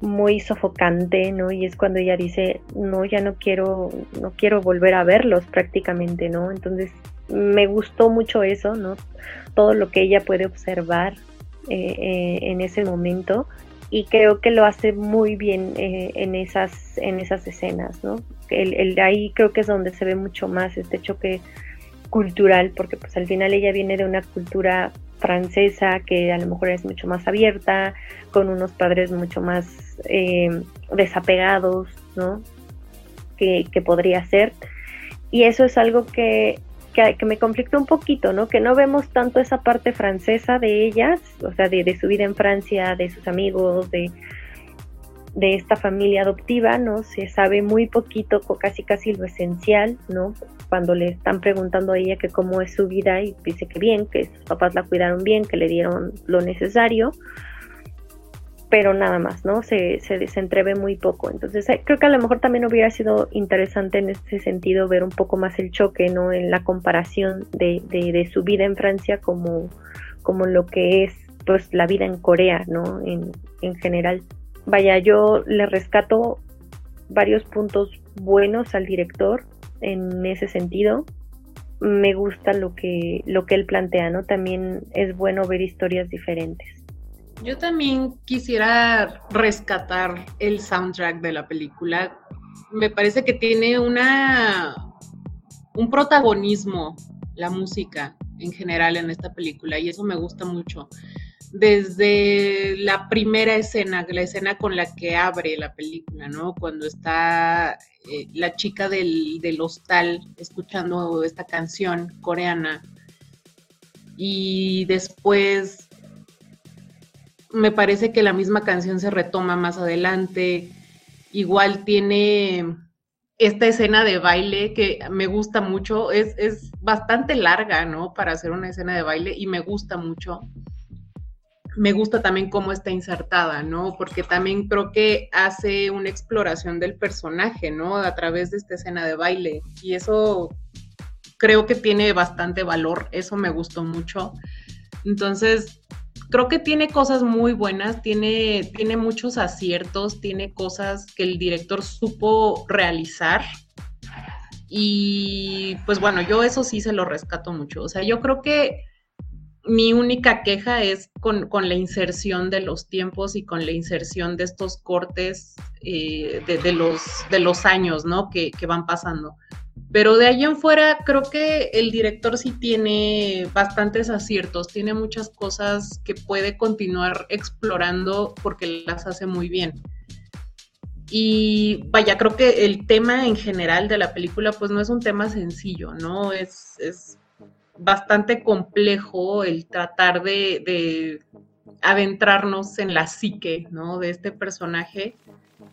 muy sofocante, ¿no? Y es cuando ella dice, no, ya no quiero, no quiero volver a verlos prácticamente, ¿no? Entonces me gustó mucho eso, ¿no? Todo lo que ella puede observar eh, eh, en ese momento y creo que lo hace muy bien eh, en esas en esas escenas, ¿no? El, el, ahí creo que es donde se ve mucho más este choque cultural, porque pues al final ella viene de una cultura francesa que a lo mejor es mucho más abierta, con unos padres mucho más eh, desapegados, ¿no? Que, podría ser. Y eso es algo que, que, me conflicta un poquito, ¿no? Que no vemos tanto esa parte francesa de ellas, o sea, de, de su vida en Francia, de sus amigos, de, de esta familia adoptiva, ¿no? Se sabe muy poquito, casi casi lo esencial, ¿no? Cuando le están preguntando a ella que cómo es su vida y dice que bien, que sus papás la cuidaron bien, que le dieron lo necesario, pero nada más, ¿no? Se, se, se muy poco. Entonces, eh, creo que a lo mejor también hubiera sido interesante en ese sentido ver un poco más el choque, ¿no? En la comparación de, de, su vida en Francia como, como lo que es, pues, la vida en Corea, ¿no? En, en general. Vaya, yo le rescato varios puntos buenos al director en ese sentido. Me gusta lo que, lo que él plantea, ¿no? También es bueno ver historias diferentes. Yo también quisiera rescatar el soundtrack de la película. Me parece que tiene una un protagonismo la música en general en esta película y eso me gusta mucho. Desde la primera escena, la escena con la que abre la película, ¿no? Cuando está eh, la chica del, del hostal escuchando esta canción coreana y después me parece que la misma canción se retoma más adelante. Igual tiene esta escena de baile que me gusta mucho. Es, es bastante larga, ¿no? Para hacer una escena de baile y me gusta mucho. Me gusta también cómo está insertada, ¿no? Porque también creo que hace una exploración del personaje, ¿no? A través de esta escena de baile. Y eso creo que tiene bastante valor. Eso me gustó mucho. Entonces, creo que tiene cosas muy buenas, tiene, tiene muchos aciertos, tiene cosas que el director supo realizar. Y pues bueno, yo eso sí se lo rescato mucho. O sea, yo creo que mi única queja es con, la inserción de los tiempos y con la inserción de estos cortes eh, de, los, de los años, ¿no? Que, que van pasando. Pero de ahí en fuera creo que el director sí tiene bastantes aciertos, tiene muchas cosas que puede continuar explorando porque las hace muy bien. Y vaya, creo que el tema en general de la película pues no es un tema sencillo, ¿no? Es, es bastante complejo el tratar de, de adentrarnos en la psique, ¿no? De este personaje.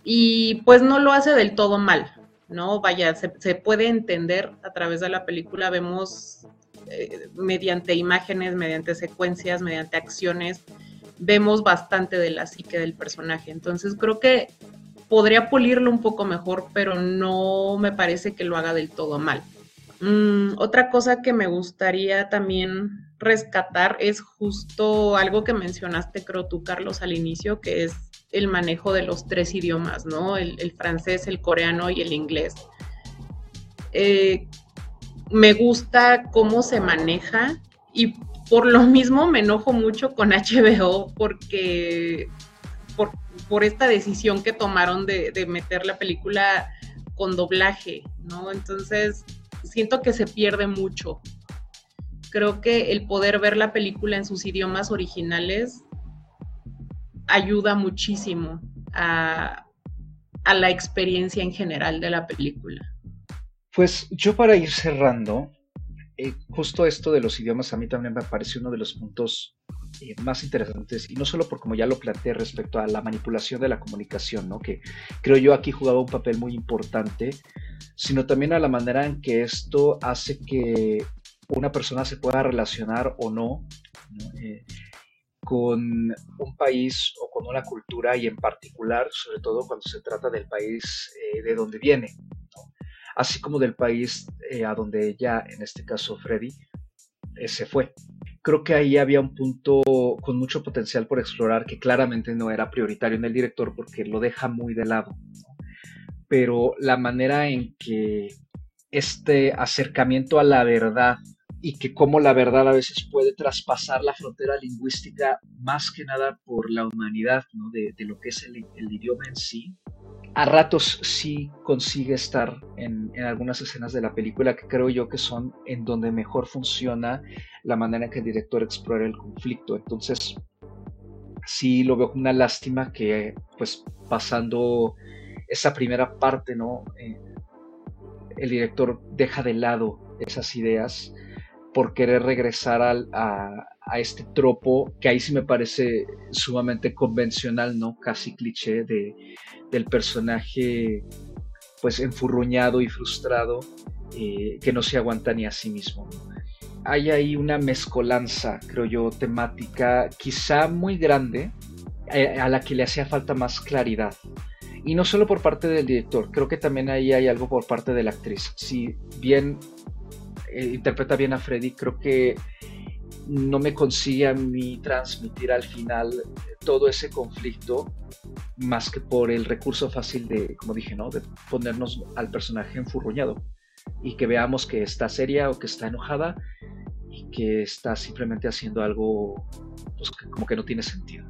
Y pues no lo hace del todo mal, ¿no? Vaya, se, puede entender a través de la película, vemos eh, mediante imágenes, mediante secuencias, mediante acciones, vemos bastante de la psique del personaje. Entonces creo que podría pulirlo un poco mejor, pero no me parece que lo haga del todo mal. Mm, otra cosa que me gustaría también rescatar es justo algo que mencionaste, creo tú, Carlos, al inicio, que es el manejo de los tres idiomas, ¿no? El, francés, el coreano y el inglés. Eh, me gusta cómo se maneja y por lo mismo me enojo mucho con HBO porque por, esta decisión que tomaron de, de, meter la película con doblaje, ¿no? Entonces siento que se pierde mucho. Creo que el poder ver la película en sus idiomas originales ayuda muchísimo a, la experiencia en general de la película. Pues yo para ir cerrando, eh, justo esto de los idiomas a mí también me parece uno de los puntos eh, más interesantes, y no solo por como ya lo planteé respecto a la manipulación de la comunicación, ¿no? que creo yo aquí jugaba un papel muy importante, sino también a la manera en que esto hace que una persona se pueda relacionar o no, eh, con un país o con una cultura y en particular, sobre todo cuando se trata del país eh, de donde viene, así como del país a donde ella, en este caso Freddy, se fue. Creo que ahí había un punto con mucho potencial por explorar que claramente no era prioritario en el director porque lo deja muy de lado. Pero la manera en que este acercamiento a la verdad y que como la verdad a veces puede traspasar la frontera lingüística más que nada por la humanidad, ¿no? de, lo que es el, idioma en sí. A ratos sí consigue estar en, algunas escenas de la película que creo yo que son en donde mejor funciona la manera en que el director explora el conflicto. Entonces, sí lo veo como una lástima que pues pasando esa primera parte, ¿no? Eh, el director deja de lado esas ideas por querer regresar al, a, este tropo, que ahí sí me parece sumamente convencional, ¿no? Casi cliché de, del personaje pues enfurruñado y frustrado eh, que no se aguanta ni a sí mismo. Hay ahí una mezcolanza, creo yo, temática quizá muy grande. eh, a la que le hacía falta más claridad. Y no solo por parte del director, creo que también ahí hay algo por parte de la actriz. Si bien eh, interpreta bien a Freddy, creo que no me consigue a mí transmitir al final todo ese conflicto más que por el recurso fácil de, como dije, ¿no? De ponernos al personaje enfurruñado y que veamos que está seria o que está enojada y que está simplemente haciendo algo pues, como que no tiene sentido.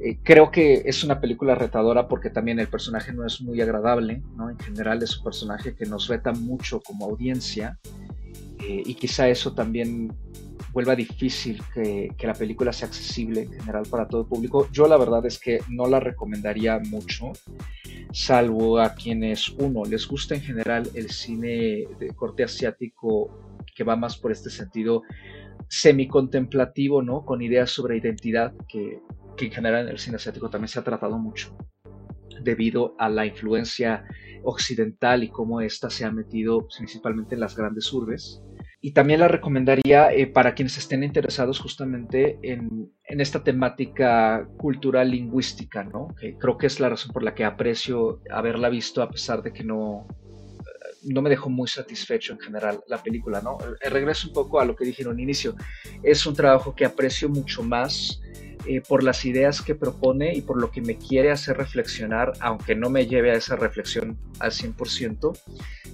Eh, creo que es una película retadora porque también el personaje no es muy agradable, ¿no? En general es un personaje que nos reta mucho como audiencia eh, y quizá eso también vuelva difícil que, la película sea accesible en general para todo el público. Yo la verdad es que no la recomendaría mucho, salvo a quienes, uno, les gusta en general el cine de corte asiático que va más por este sentido semi-contemplativo, ¿no? Con ideas sobre identidad que, que en general en el cine asiático también se ha tratado mucho debido a la influencia occidental y cómo ésta se ha metido principalmente en las grandes urbes. Y también la recomendaría eh, para quienes estén interesados justamente en, esta temática cultural lingüística, ¿no? Que creo que es la razón por la que aprecio haberla visto a pesar de que no, eh, no me dejó muy satisfecho en general la película, ¿no? Eh, regreso un poco a lo que dije en un inicio. Es un trabajo que aprecio mucho más por las ideas que propone y por lo que me quiere hacer reflexionar, aunque no me lleve a esa reflexión al 100%,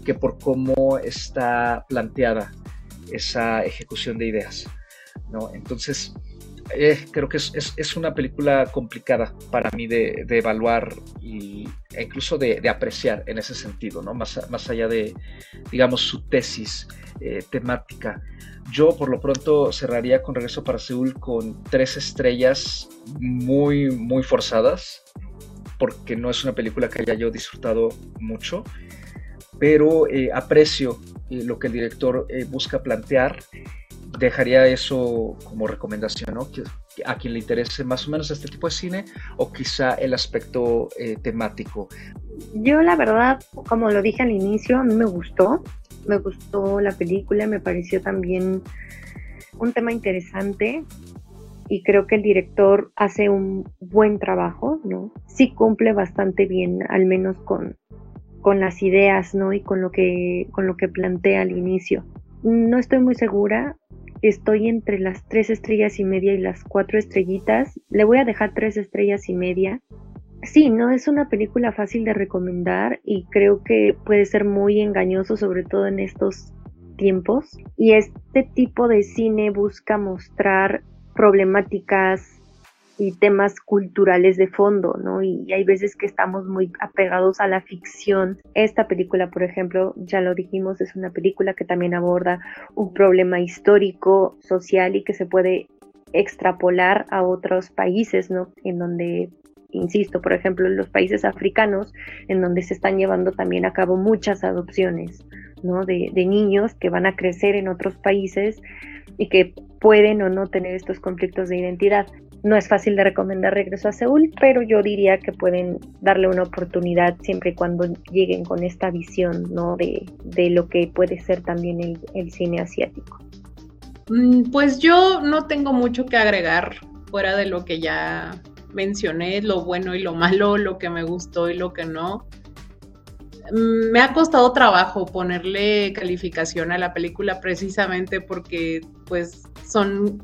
que por cómo está planteada esa ejecución de ideas. ¿no? Entonces, eh, creo que es, una película complicada para mí de, evaluar y, e incluso de, apreciar en ese sentido, ¿no? más, más allá de, digamos, su tesis eh, temática. Yo por lo pronto cerraría con Regreso para Seúl con tres estrellas muy, muy forzadas, porque no es una película que haya yo disfrutado mucho, pero eh, aprecio lo que el director eh, busca plantear. Dejaría eso como recomendación, ¿no? A quien le interese más o menos este tipo de cine o quizá el aspecto eh, temático. Yo la verdad, como lo dije al inicio, a mí me gustó, me gustó la película, me pareció también un tema interesante y creo que el director hace un buen trabajo, ¿no? Sí cumple bastante bien, al menos con, con las ideas, ¿no? Y con lo que, con lo que plantea al inicio. No estoy muy segura, estoy entre las tres estrellas y media y las cuatro estrellitas. Le voy a dejar tres estrellas y media. Sí, no es una película fácil de recomendar y creo que puede ser muy engañoso, sobre todo en estos tiempos. Y este tipo de cine busca mostrar problemáticas y temas culturales de fondo, ¿no? Y, hay veces que estamos muy apegados a la ficción. Esta película, por ejemplo, ya lo dijimos, es una película que también aborda un problema histórico, social y que se puede extrapolar a otros países, ¿no? En donde insisto, por ejemplo, en los países africanos, en donde se están llevando también a cabo muchas adopciones, ¿no? De, de, niños que van a crecer en otros países y que pueden o no tener estos conflictos de identidad. No es fácil de recomendar Regreso a Seúl, pero yo diría que pueden darle una oportunidad siempre y cuando lleguen con esta visión ¿no? de, lo que puede ser también el, cine asiático. Mm, pues yo no tengo mucho que agregar fuera de lo que ya mencioné, lo bueno y lo malo, lo que me gustó y lo que no. Mm, me ha costado trabajo ponerle calificación a la película precisamente porque pues son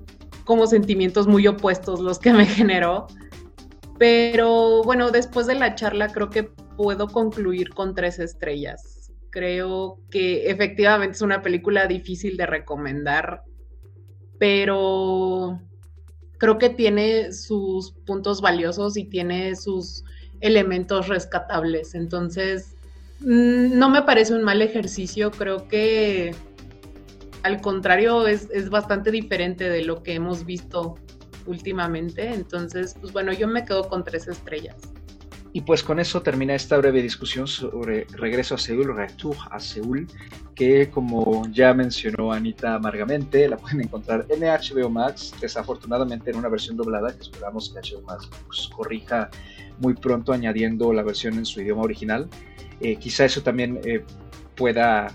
como sentimientos muy opuestos los que me generó. Pero bueno, después de la charla creo que puedo concluir con tres estrellas. Creo que efectivamente es una película difícil de recomendar, pero creo que tiene sus puntos valiosos y tiene sus elementos rescatables. Entonces, mm, no me parece un mal ejercicio, creo que al contrario, es, bastante diferente de lo que hemos visto últimamente. Entonces, pues bueno, yo me quedo con tres estrellas. Y pues con eso termina esta breve discusión sobre Regreso a Seúl, Retour a Seúl, que como ya mencionó Anita amargamente, la pueden encontrar en HBO Max, desafortunadamente en una versión doblada, que esperamos que HBO Max pues, corrija muy pronto añadiendo la versión en su idioma original. Eh, quizá eso también eh, pueda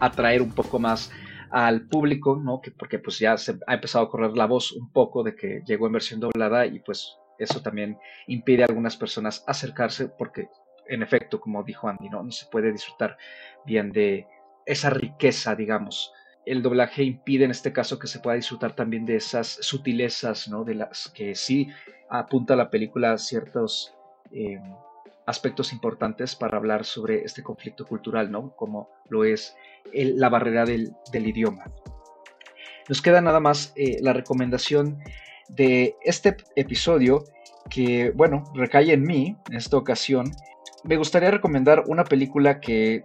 atraer un poco más al público, ¿no? Que porque pues ya se ha empezado a correr la voz un poco de que llegó en versión doblada y pues eso también impide a algunas personas acercarse porque, en efecto, como dijo Andy, no, no se puede disfrutar bien de esa riqueza, digamos. El doblaje impide en este caso que se pueda disfrutar también de esas sutilezas, ¿no? De las que sí apunta la película ciertos eh, aspectos importantes para hablar sobre este conflicto cultural, ¿no? Como lo es la barrera del, idioma. Nos queda nada más eh, la recomendación de este episodio que, bueno, recae en mí en esta ocasión. Me gustaría recomendar una película que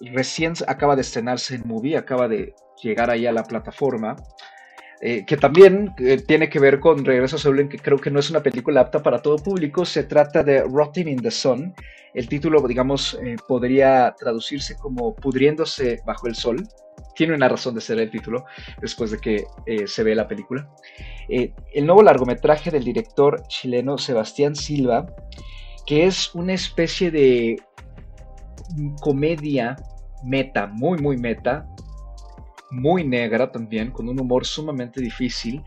recién acaba de estrenarse en Movie, acaba de llegar ahí a la plataforma. Eh, que también eh, tiene que ver con Regreso a Seúl, que creo que no es una película apta para todo público. Se trata de Rotting in the Sun. El título, digamos, eh, podría traducirse como Pudriéndose bajo el sol. Tiene una razón de ser el título después de que se ve la película. el nuevo largometraje del director chileno Sebastián Silva, que es una especie de comedia meta, muy, muy meta, muy negra también, con un humor sumamente difícil,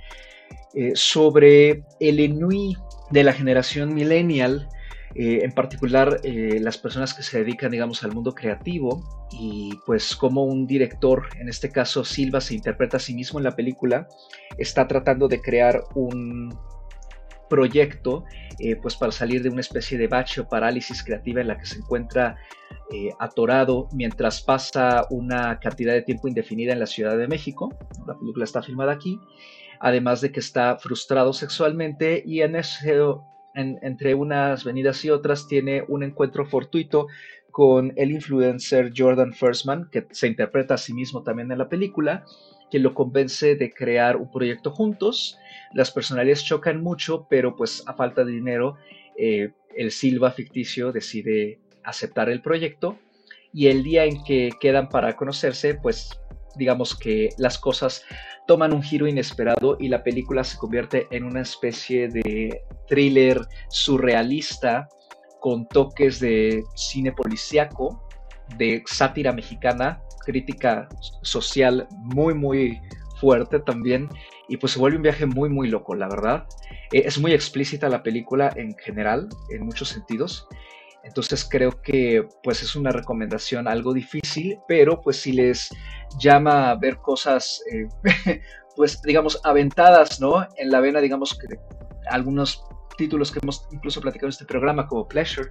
eh, sobre el enui de la generación millennial, eh, en particular eh, las personas que se dedican, digamos, al mundo creativo y pues como un director, en este caso Silva se interpreta a sí mismo en la película, está tratando de crear un proyecto pues para salir de una especie de bache o parálisis creativa en la que se encuentra eh, atorado mientras pasa una cantidad de tiempo indefinida en la Ciudad de México. La película está filmada aquí. Además de que está frustrado sexualmente y en ese, entre unas venidas y otras tiene un encuentro fortuito con el influencer Jordan Firstman, que se interpreta a sí mismo también en la película, que lo convence de crear un proyecto juntos. Las personalidades chocan mucho, pero pues a falta de dinero, eh, el Silva ficticio decide aceptar el proyecto y el día en que quedan para conocerse, pues digamos que las cosas toman un giro inesperado y la película se convierte en una especie de thriller surrealista con toques de cine policíaco, de sátira mexicana, crítica social muy muy fuerte también y pues se vuelve un viaje muy muy loco, la verdad. Eh, es muy explícita la película en general, en muchos sentidos entonces creo que pues es una recomendación algo difícil, pero pues si les llama a ver cosas, eh, pues digamos, aventadas, ¿no? En la vena, digamos, que algunos títulos que hemos incluso platicado en este programa como Pleasure,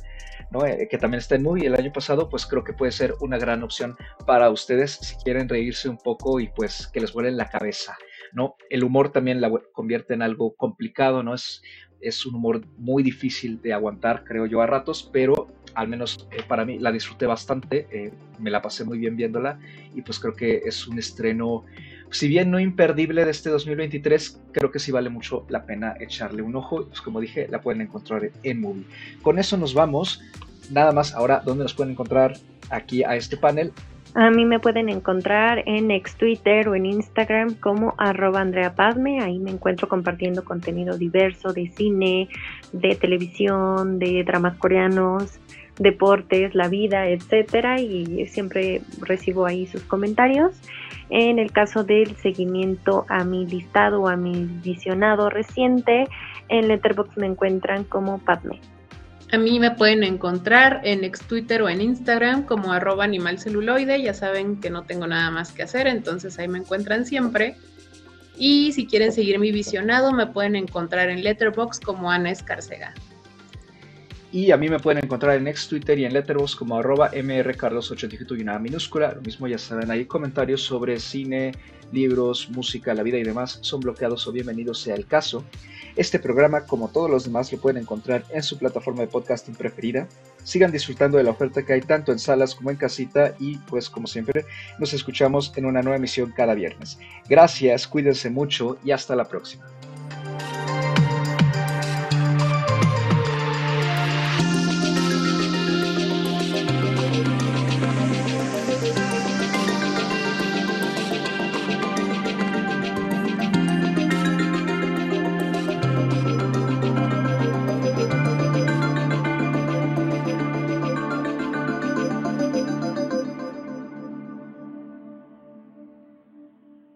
¿no? Eh, que también está en Movie el año pasado, pues creo que puede ser una gran opción para ustedes si quieren reírse un poco y pues que les vuele la cabeza, ¿no? El humor también la convierte en algo complicado, ¿no? Es es un humor muy difícil de aguantar, creo yo, a ratos, pero al menos eh, para mí la disfruté bastante, eh, me la pasé muy bien viéndola y pues creo que es un estreno, si bien no imperdible de este 2023, creo que sí vale mucho la pena echarle un ojo, pues como dije, la pueden encontrar en Movie. Con eso nos vamos, nada más ahora, ¿dónde nos pueden encontrar aquí a este panel? A mí me pueden encontrar en ex Twitter o en Instagram como arroba Andrea Padme. Ahí me encuentro compartiendo contenido diverso de cine, de televisión, de dramas coreanos, deportes, la vida, etcétera. Y siempre recibo ahí sus comentarios. En el caso del seguimiento a mi listado o a mi visionado reciente, en Letterboxd me encuentran como Padme. A mí me pueden encontrar en ex Twitter o en Instagram como arroba animalceluloide. Ya saben que no tengo nada más que hacer, entonces ahí me encuentran siempre. Y si quieren seguir mi visionado, me pueden encontrar en Letterboxd como Ana Escarcega. Y a mí me pueden encontrar en ex Twitter y en Letterboxd como arroba mrcarlos8 y una minúscula. Lo mismo ya saben ahí comentarios sobre cine, libros, música, la vida y demás son bloqueados o bienvenidos sea el caso. Este programa, como todos los demás, lo pueden encontrar en su plataforma de podcasting preferida. Sigan disfrutando de la oferta que hay tanto en salas como en casita y pues como siempre nos escuchamos en una nueva emisión cada viernes. Gracias, cuídense mucho y hasta la próxima.